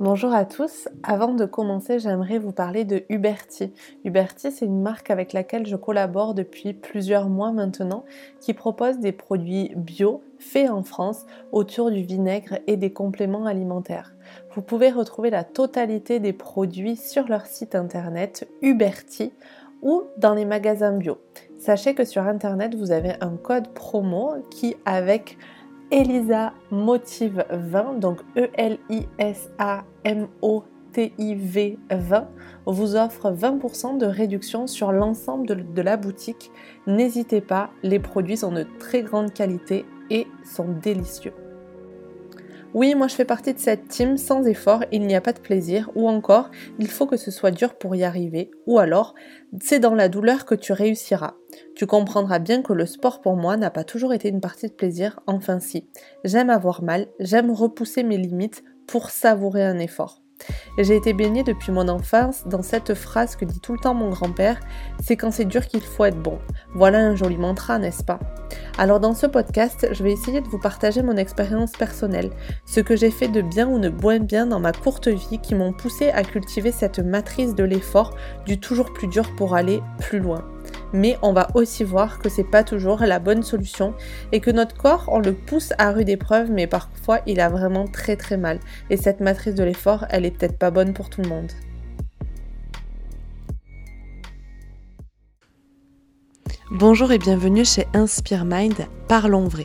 Bonjour à tous. Avant de commencer, j'aimerais vous parler de Uberti. Uberti, c'est une marque avec laquelle je collabore depuis plusieurs mois maintenant, qui propose des produits bio faits en France autour du vinaigre et des compléments alimentaires. Vous pouvez retrouver la totalité des produits sur leur site internet Uberti ou dans les magasins bio. Sachez que sur internet, vous avez un code promo qui avec Elisa Motive 20, donc E-L-I-S-A-M-O-T-I-V 20, vous offre 20% de réduction sur l'ensemble de la boutique. N'hésitez pas, les produits sont de très grande qualité et sont délicieux. Oui, moi je fais partie de cette team, sans effort, il n'y a pas de plaisir, ou encore, il faut que ce soit dur pour y arriver, ou alors, c'est dans la douleur que tu réussiras. Tu comprendras bien que le sport pour moi n'a pas toujours été une partie de plaisir, enfin si. J'aime avoir mal, j'aime repousser mes limites pour savourer un effort. J'ai été baignée depuis mon enfance dans cette phrase que dit tout le temps mon grand-père, c'est quand c'est dur qu'il faut être bon. Voilà un joli mantra, n'est-ce pas? Alors dans ce podcast, je vais essayer de vous partager mon expérience personnelle, ce que j'ai fait de bien ou de moins bien dans ma courte vie qui m'ont poussé à cultiver cette matrice de l'effort, du toujours plus dur pour aller plus loin mais on va aussi voir que c'est pas toujours la bonne solution et que notre corps, on le pousse à rude épreuve, mais parfois il a vraiment très très mal. Et cette matrice de l'effort, elle est peut-être pas bonne pour tout le monde. Bonjour et bienvenue chez Inspire Mind, parlons vrai.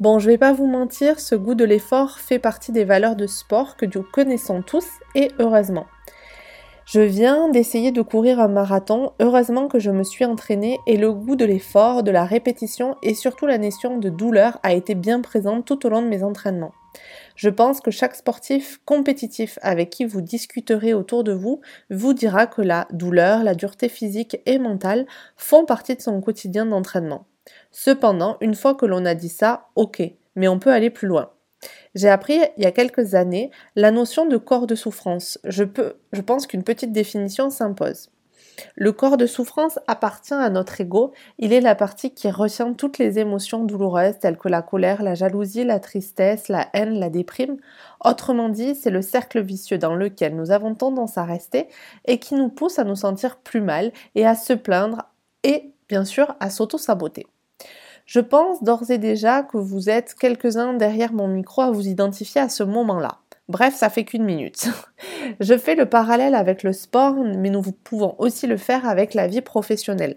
Bon, je vais pas vous mentir, ce goût de l'effort fait partie des valeurs de sport que nous connaissons tous et heureusement. Je viens d'essayer de courir un marathon, heureusement que je me suis entraînée et le goût de l'effort, de la répétition et surtout la notion de douleur a été bien présente tout au long de mes entraînements. Je pense que chaque sportif compétitif avec qui vous discuterez autour de vous vous dira que la douleur, la dureté physique et mentale font partie de son quotidien d'entraînement. Cependant, une fois que l'on a dit ça, ok, mais on peut aller plus loin. J'ai appris il y a quelques années la notion de corps de souffrance. Je, pense qu'une petite définition s'impose. Le corps de souffrance appartient à notre ego, il est la partie qui retient toutes les émotions douloureuses telles que la colère, la jalousie, la tristesse, la haine, la déprime. Autrement dit, c'est le cercle vicieux dans lequel nous avons tendance à rester et qui nous pousse à nous sentir plus mal et à se plaindre et bien sûr à s'auto-saboter. Je pense d'ores et déjà que vous êtes quelques-uns derrière mon micro à vous identifier à ce moment-là. Bref, ça fait qu'une minute. Je fais le parallèle avec le sport, mais nous pouvons aussi le faire avec la vie professionnelle.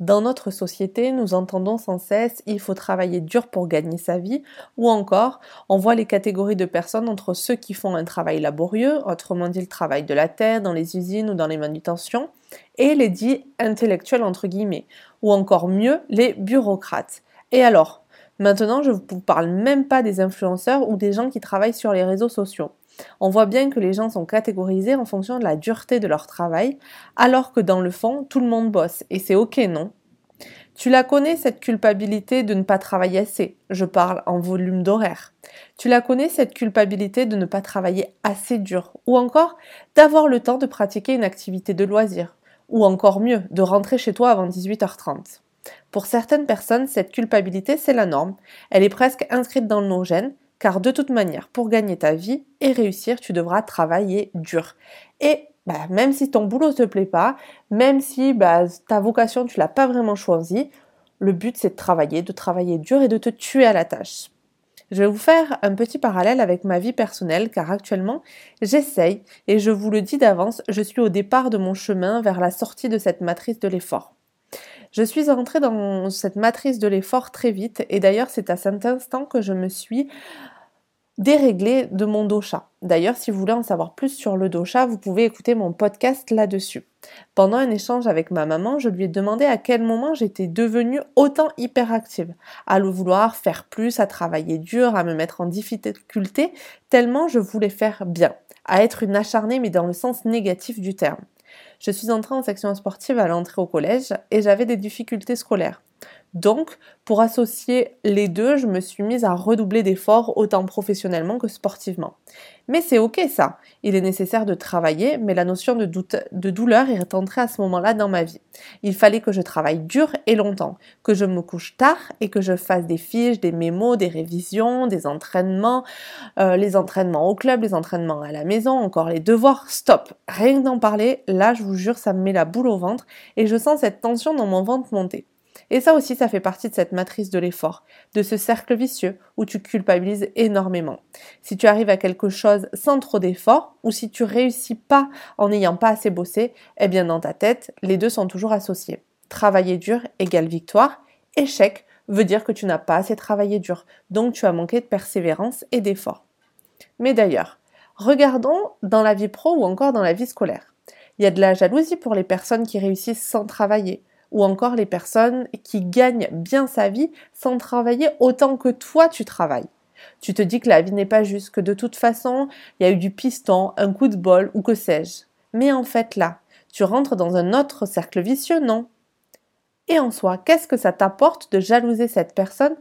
Dans notre société, nous entendons sans cesse il faut travailler dur pour gagner sa vie, ou encore on voit les catégories de personnes entre ceux qui font un travail laborieux, autrement dit le travail de la terre, dans les usines ou dans les manutentions, et les dits intellectuels entre guillemets, ou encore mieux les bureaucrates. Et alors? Maintenant, je ne vous parle même pas des influenceurs ou des gens qui travaillent sur les réseaux sociaux. On voit bien que les gens sont catégorisés en fonction de la dureté de leur travail, alors que dans le fond, tout le monde bosse, et c'est ok, non? Tu la connais, cette culpabilité de ne pas travailler assez, je parle en volume d'horaire. Tu la connais, cette culpabilité de ne pas travailler assez dur, ou encore d'avoir le temps de pratiquer une activité de loisir, ou encore mieux, de rentrer chez toi avant 18h30. Pour certaines personnes, cette culpabilité, c'est la norme. Elle est presque inscrite dans nos gènes, car de toute manière, pour gagner ta vie et réussir, tu devras travailler dur. Et bah, même si ton boulot ne te plaît pas, même si bah, ta vocation, tu l'as pas vraiment choisie, le but, c'est de travailler, de travailler dur et de te tuer à la tâche. Je vais vous faire un petit parallèle avec ma vie personnelle car actuellement j'essaye et je vous le dis d'avance, je suis au départ de mon chemin vers la sortie de cette matrice de l'effort. Je suis entrée dans cette matrice de l'effort très vite et d'ailleurs c'est à cet instant que je me suis déréglée de mon dosha. D'ailleurs, si vous voulez en savoir plus sur le dosha, vous pouvez écouter mon podcast là-dessus. Pendant un échange avec ma maman, je lui ai demandé à quel moment j'étais devenue autant hyperactive, à le vouloir faire plus, à travailler dur, à me mettre en difficulté, tellement je voulais faire bien, à être une acharnée mais dans le sens négatif du terme. Je suis entrée en section sportive à l'entrée au collège et j'avais des difficultés scolaires. Donc, pour associer les deux, je me suis mise à redoubler d'efforts autant professionnellement que sportivement. Mais c'est ok ça, il est nécessaire de travailler, mais la notion de, douleur est entrée à ce moment-là dans ma vie. Il fallait que je travaille dur et longtemps, que je me couche tard et que je fasse des fiches, des mémos, des révisions, des entraînements, euh, les entraînements au club, les entraînements à la maison, encore les devoirs. Stop, rien d'en parler, là je vous jure ça me met la boule au ventre et je sens cette tension dans mon ventre monter. Et ça aussi, ça fait partie de cette matrice de l'effort, de ce cercle vicieux où tu culpabilises énormément. Si tu arrives à quelque chose sans trop d'effort, ou si tu réussis pas en n'ayant pas assez bossé, eh bien dans ta tête, les deux sont toujours associés. Travailler dur égale victoire, échec veut dire que tu n'as pas assez travaillé dur, donc tu as manqué de persévérance et d'effort. Mais d'ailleurs, regardons dans la vie pro ou encore dans la vie scolaire. Il y a de la jalousie pour les personnes qui réussissent sans travailler, ou encore les personnes qui gagnent bien sa vie sans travailler autant que toi tu travailles. Tu te dis que la vie n'est pas juste, que de toute façon, il y a eu du piston, un coup de bol ou que sais-je. Mais en fait là, tu rentres dans un autre cercle vicieux, non? Et en soi, qu'est-ce que ça t'apporte de jalouser cette personne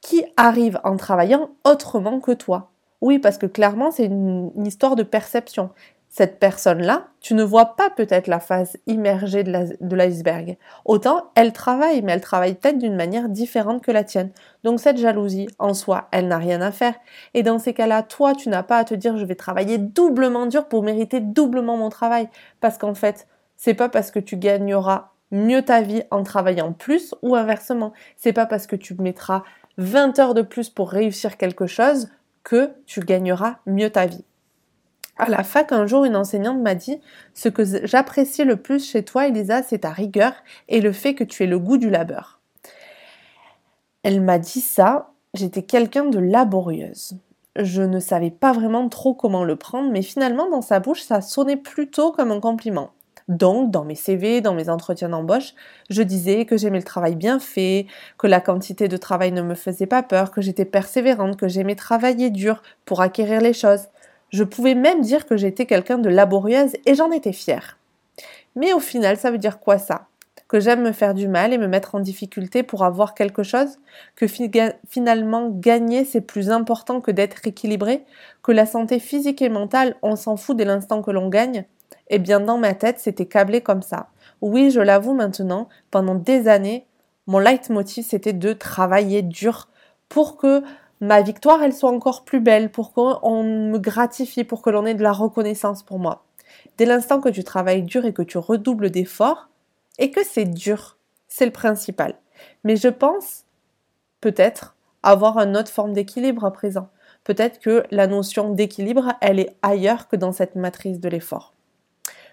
qui arrive en travaillant autrement que toi? Oui, parce que clairement, c'est une, histoire de perception cette personne-là, tu ne vois pas peut-être la phase immergée de l'iceberg. Autant elle travaille, mais elle travaille peut-être d'une manière différente que la tienne. Donc cette jalousie, en soi, elle n'a rien à faire. Et dans ces cas-là, toi, tu n'as pas à te dire je vais travailler doublement dur pour mériter doublement mon travail. Parce qu'en fait, c'est pas parce que tu gagneras mieux ta vie en travaillant plus ou inversement. C'est pas parce que tu mettras 20 heures de plus pour réussir quelque chose que tu gagneras mieux ta vie. À la fac, un jour, une enseignante m'a dit Ce que j'apprécie le plus chez toi, Elisa, c'est ta rigueur et le fait que tu aies le goût du labeur. Elle m'a dit ça, j'étais quelqu'un de laborieuse. Je ne savais pas vraiment trop comment le prendre, mais finalement, dans sa bouche, ça sonnait plutôt comme un compliment. Donc, dans mes CV, dans mes entretiens d'embauche, je disais que j'aimais le travail bien fait, que la quantité de travail ne me faisait pas peur, que j'étais persévérante, que j'aimais travailler dur pour acquérir les choses. Je pouvais même dire que j'étais quelqu'un de laborieuse et j'en étais fière. Mais au final, ça veut dire quoi ça? Que j'aime me faire du mal et me mettre en difficulté pour avoir quelque chose? Que finalement, gagner, c'est plus important que d'être équilibré? Que la santé physique et mentale, on s'en fout dès l'instant que l'on gagne? Eh bien, dans ma tête, c'était câblé comme ça. Oui, je l'avoue maintenant, pendant des années, mon leitmotiv, c'était de travailler dur pour que ma victoire, elle soit encore plus belle, pour qu'on me gratifie, pour que l'on ait de la reconnaissance pour moi. Dès l'instant que tu travailles dur et que tu redoubles d'efforts, et que c'est dur, c'est le principal. Mais je pense, peut-être, avoir une autre forme d'équilibre à présent. Peut-être que la notion d'équilibre, elle est ailleurs que dans cette matrice de l'effort.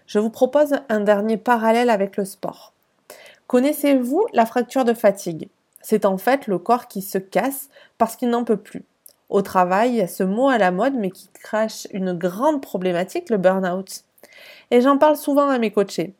Je vous propose un dernier parallèle avec le sport. Connaissez-vous la fracture de fatigue? C'est en fait le corps qui se casse parce qu'il n'en peut plus. Au travail, il y a ce mot à la mode mais qui crache une grande problématique, le burn-out. Et j'en parle souvent à mes coachés.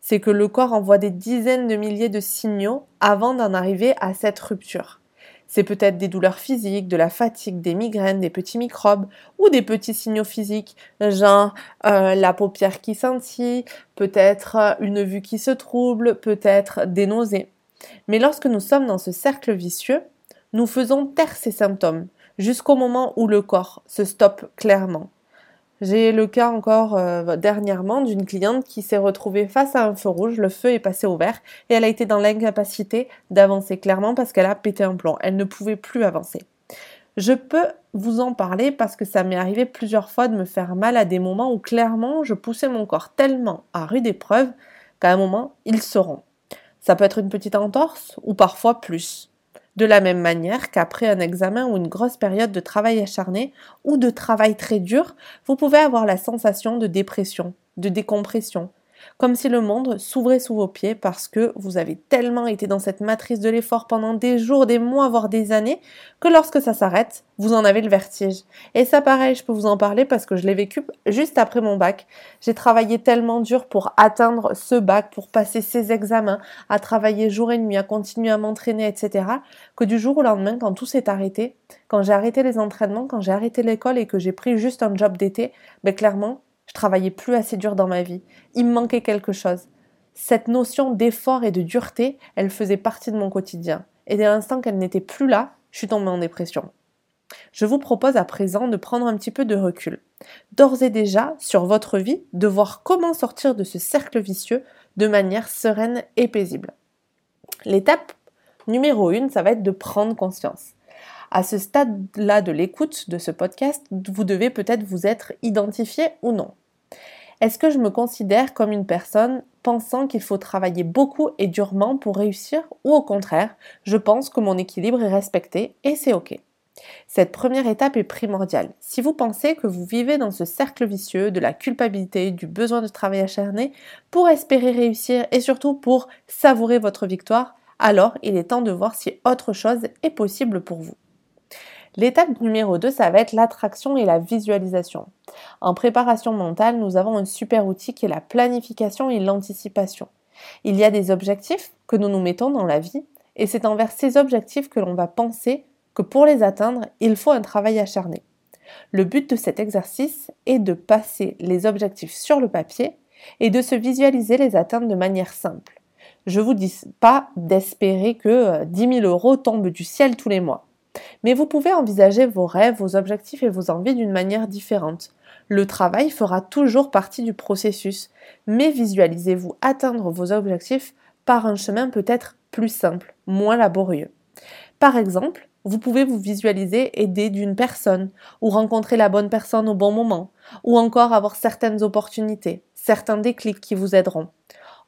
C'est que le corps envoie des dizaines de milliers de signaux avant d'en arriver à cette rupture. C'est peut-être des douleurs physiques, de la fatigue, des migraines, des petits microbes ou des petits signaux physiques, genre euh, la paupière qui scintille, peut-être une vue qui se trouble, peut-être des nausées. Mais lorsque nous sommes dans ce cercle vicieux, nous faisons taire ces symptômes jusqu'au moment où le corps se stoppe clairement. J'ai le cas encore euh, dernièrement d'une cliente qui s'est retrouvée face à un feu rouge, le feu est passé au vert et elle a été dans l'incapacité d'avancer clairement parce qu'elle a pété un plomb. Elle ne pouvait plus avancer. Je peux vous en parler parce que ça m'est arrivé plusieurs fois de me faire mal à des moments où clairement je poussais mon corps tellement à rude épreuve qu'à un moment il se rompt. Ça peut être une petite entorse ou parfois plus. De la même manière qu'après un examen ou une grosse période de travail acharné ou de travail très dur, vous pouvez avoir la sensation de dépression, de décompression, comme si le monde s'ouvrait sous vos pieds parce que vous avez tellement été dans cette matrice de l'effort pendant des jours, des mois, voire des années, que lorsque ça s'arrête, vous en avez le vertige. Et ça pareil, je peux vous en parler parce que je l'ai vécu juste après mon bac. J'ai travaillé tellement dur pour atteindre ce bac, pour passer ces examens, à travailler jour et nuit, à continuer à m'entraîner, etc., que du jour au lendemain, quand tout s'est arrêté, quand j'ai arrêté les entraînements, quand j'ai arrêté l'école et que j'ai pris juste un job d'été, ben clairement, je travaillais plus assez dur dans ma vie. Il me manquait quelque chose. Cette notion d'effort et de dureté, elle faisait partie de mon quotidien. Et dès l'instant qu'elle n'était plus là, je suis tombée en dépression. Je vous propose à présent de prendre un petit peu de recul. D'ores et déjà, sur votre vie, de voir comment sortir de ce cercle vicieux de manière sereine et paisible. L'étape numéro une, ça va être de prendre conscience. À ce stade-là de l'écoute de ce podcast, vous devez peut-être vous être identifié ou non. Est-ce que je me considère comme une personne pensant qu'il faut travailler beaucoup et durement pour réussir ou au contraire, je pense que mon équilibre est respecté et c'est ok? Cette première étape est primordiale. Si vous pensez que vous vivez dans ce cercle vicieux de la culpabilité, du besoin de travail acharné pour espérer réussir et surtout pour savourer votre victoire, alors il est temps de voir si autre chose est possible pour vous. L'étape numéro 2, ça va être l'attraction et la visualisation. En préparation mentale, nous avons un super outil qui est la planification et l'anticipation. Il y a des objectifs que nous nous mettons dans la vie et c'est envers ces objectifs que l'on va penser que pour les atteindre, il faut un travail acharné. Le but de cet exercice est de passer les objectifs sur le papier et de se visualiser les atteindre de manière simple. Je vous dis pas d'espérer que 10 euh, 000 euros tombent du ciel tous les mois. Mais vous pouvez envisager vos rêves, vos objectifs et vos envies d'une manière différente. Le travail fera toujours partie du processus, mais visualisez-vous atteindre vos objectifs par un chemin peut-être plus simple, moins laborieux. Par exemple, vous pouvez vous visualiser aider d'une personne, ou rencontrer la bonne personne au bon moment, ou encore avoir certaines opportunités, certains déclics qui vous aideront.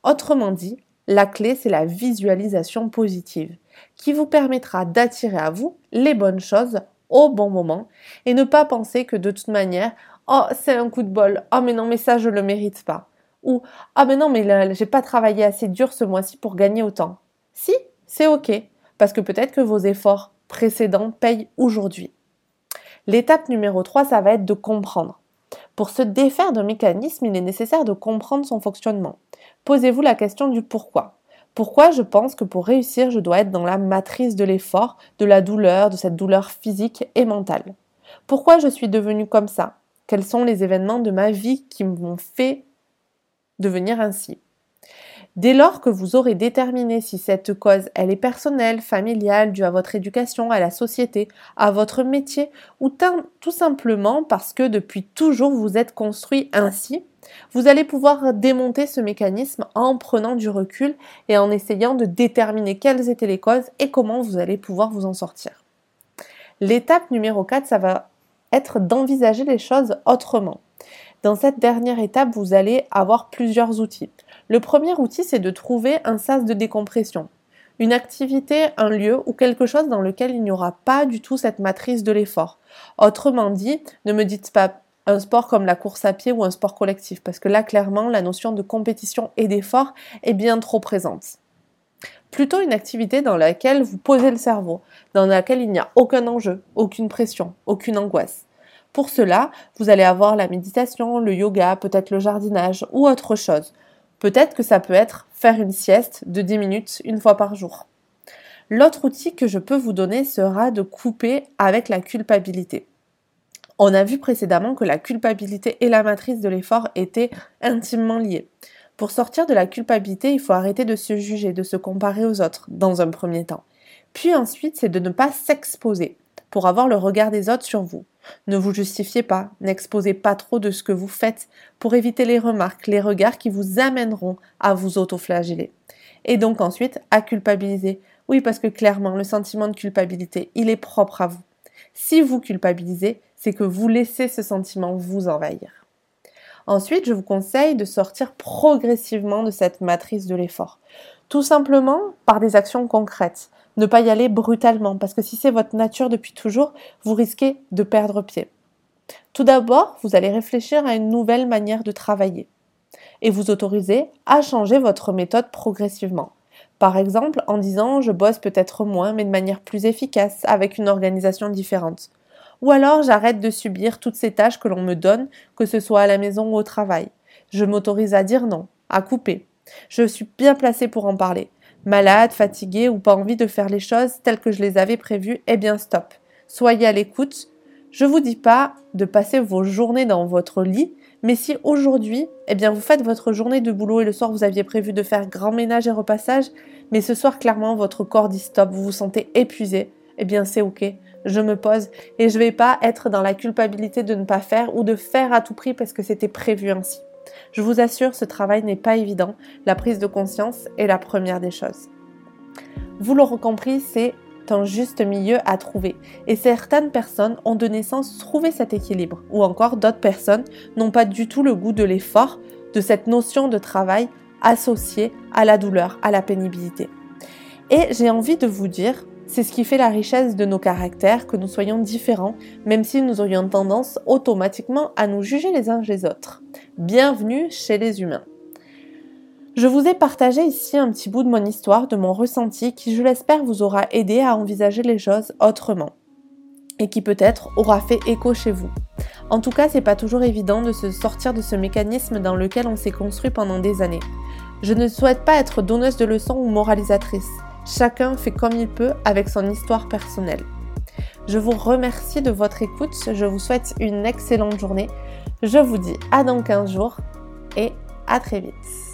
Autrement dit, la clé, c'est la visualisation positive qui vous permettra d'attirer à vous les bonnes choses au bon moment et ne pas penser que de toute manière, oh, c'est un coup de bol, oh, mais non, mais ça, je le mérite pas. Ou, ah, mais non, mais j'ai pas travaillé assez dur ce mois-ci pour gagner autant. Si, c'est ok, parce que peut-être que vos efforts précédents payent aujourd'hui. L'étape numéro 3, ça va être de comprendre. Pour se défaire d'un mécanisme, il est nécessaire de comprendre son fonctionnement. Posez-vous la question du pourquoi. Pourquoi je pense que pour réussir, je dois être dans la matrice de l'effort, de la douleur, de cette douleur physique et mentale? Pourquoi je suis devenue comme ça? Quels sont les événements de ma vie qui m'ont fait devenir ainsi? Dès lors que vous aurez déterminé si cette cause elle est personnelle, familiale, due à votre éducation, à la société, à votre métier, ou tout simplement parce que depuis toujours vous êtes construit ainsi, vous allez pouvoir démonter ce mécanisme en prenant du recul et en essayant de déterminer quelles étaient les causes et comment vous allez pouvoir vous en sortir. L'étape numéro 4, ça va être d'envisager les choses autrement. Dans cette dernière étape, vous allez avoir plusieurs outils. Le premier outil, c'est de trouver un sas de décompression. Une activité, un lieu ou quelque chose dans lequel il n'y aura pas du tout cette matrice de l'effort. Autrement dit, ne me dites pas un sport comme la course à pied ou un sport collectif, parce que là, clairement, la notion de compétition et d'effort est bien trop présente. Plutôt une activité dans laquelle vous posez le cerveau, dans laquelle il n'y a aucun enjeu, aucune pression, aucune angoisse. Pour cela, vous allez avoir la méditation, le yoga, peut-être le jardinage ou autre chose. Peut-être que ça peut être faire une sieste de 10 minutes une fois par jour. L'autre outil que je peux vous donner sera de couper avec la culpabilité. On a vu précédemment que la culpabilité et la matrice de l'effort étaient intimement liées. Pour sortir de la culpabilité, il faut arrêter de se juger, de se comparer aux autres, dans un premier temps. Puis ensuite, c'est de ne pas s'exposer pour avoir le regard des autres sur vous. Ne vous justifiez pas, n'exposez pas trop de ce que vous faites pour éviter les remarques, les regards qui vous amèneront à vous autoflageller. Et donc ensuite, à culpabiliser. Oui, parce que clairement, le sentiment de culpabilité, il est propre à vous. Si vous culpabilisez, c'est que vous laissez ce sentiment vous envahir. Ensuite, je vous conseille de sortir progressivement de cette matrice de l'effort. Tout simplement par des actions concrètes. Ne pas y aller brutalement, parce que si c'est votre nature depuis toujours, vous risquez de perdre pied. Tout d'abord, vous allez réfléchir à une nouvelle manière de travailler et vous autoriser à changer votre méthode progressivement. Par exemple, en disant je bosse peut-être moins mais de manière plus efficace, avec une organisation différente. Ou alors j'arrête de subir toutes ces tâches que l'on me donne, que ce soit à la maison ou au travail. Je m'autorise à dire non, à couper. Je suis bien placée pour en parler. Malade, fatiguée ou pas envie de faire les choses telles que je les avais prévues, eh bien stop. Soyez à l'écoute. Je vous dis pas de passer vos journées dans votre lit, mais si aujourd'hui, eh bien vous faites votre journée de boulot et le soir vous aviez prévu de faire grand ménage et repassage, mais ce soir clairement votre corps dit stop, vous vous sentez épuisé, eh bien c'est ok. Je me pose et je vais pas être dans la culpabilité de ne pas faire ou de faire à tout prix parce que c'était prévu ainsi. Je vous assure, ce travail n'est pas évident. La prise de conscience est la première des choses. Vous l'aurez compris, c'est un juste milieu à trouver. Et certaines personnes ont de naissance trouvé cet équilibre, ou encore d'autres personnes n'ont pas du tout le goût de l'effort, de cette notion de travail associée à la douleur, à la pénibilité. Et j'ai envie de vous dire, c'est ce qui fait la richesse de nos caractères, que nous soyons différents, même si nous aurions tendance automatiquement à nous juger les uns les autres. Bienvenue chez les humains. Je vous ai partagé ici un petit bout de mon histoire, de mon ressenti, qui je l'espère vous aura aidé à envisager les choses autrement et qui peut-être aura fait écho chez vous. En tout cas, c'est pas toujours évident de se sortir de ce mécanisme dans lequel on s'est construit pendant des années. Je ne souhaite pas être donneuse de leçons ou moralisatrice. Chacun fait comme il peut avec son histoire personnelle. Je vous remercie de votre écoute, je vous souhaite une excellente journée. Je vous dis à dans 15 jours et à très vite.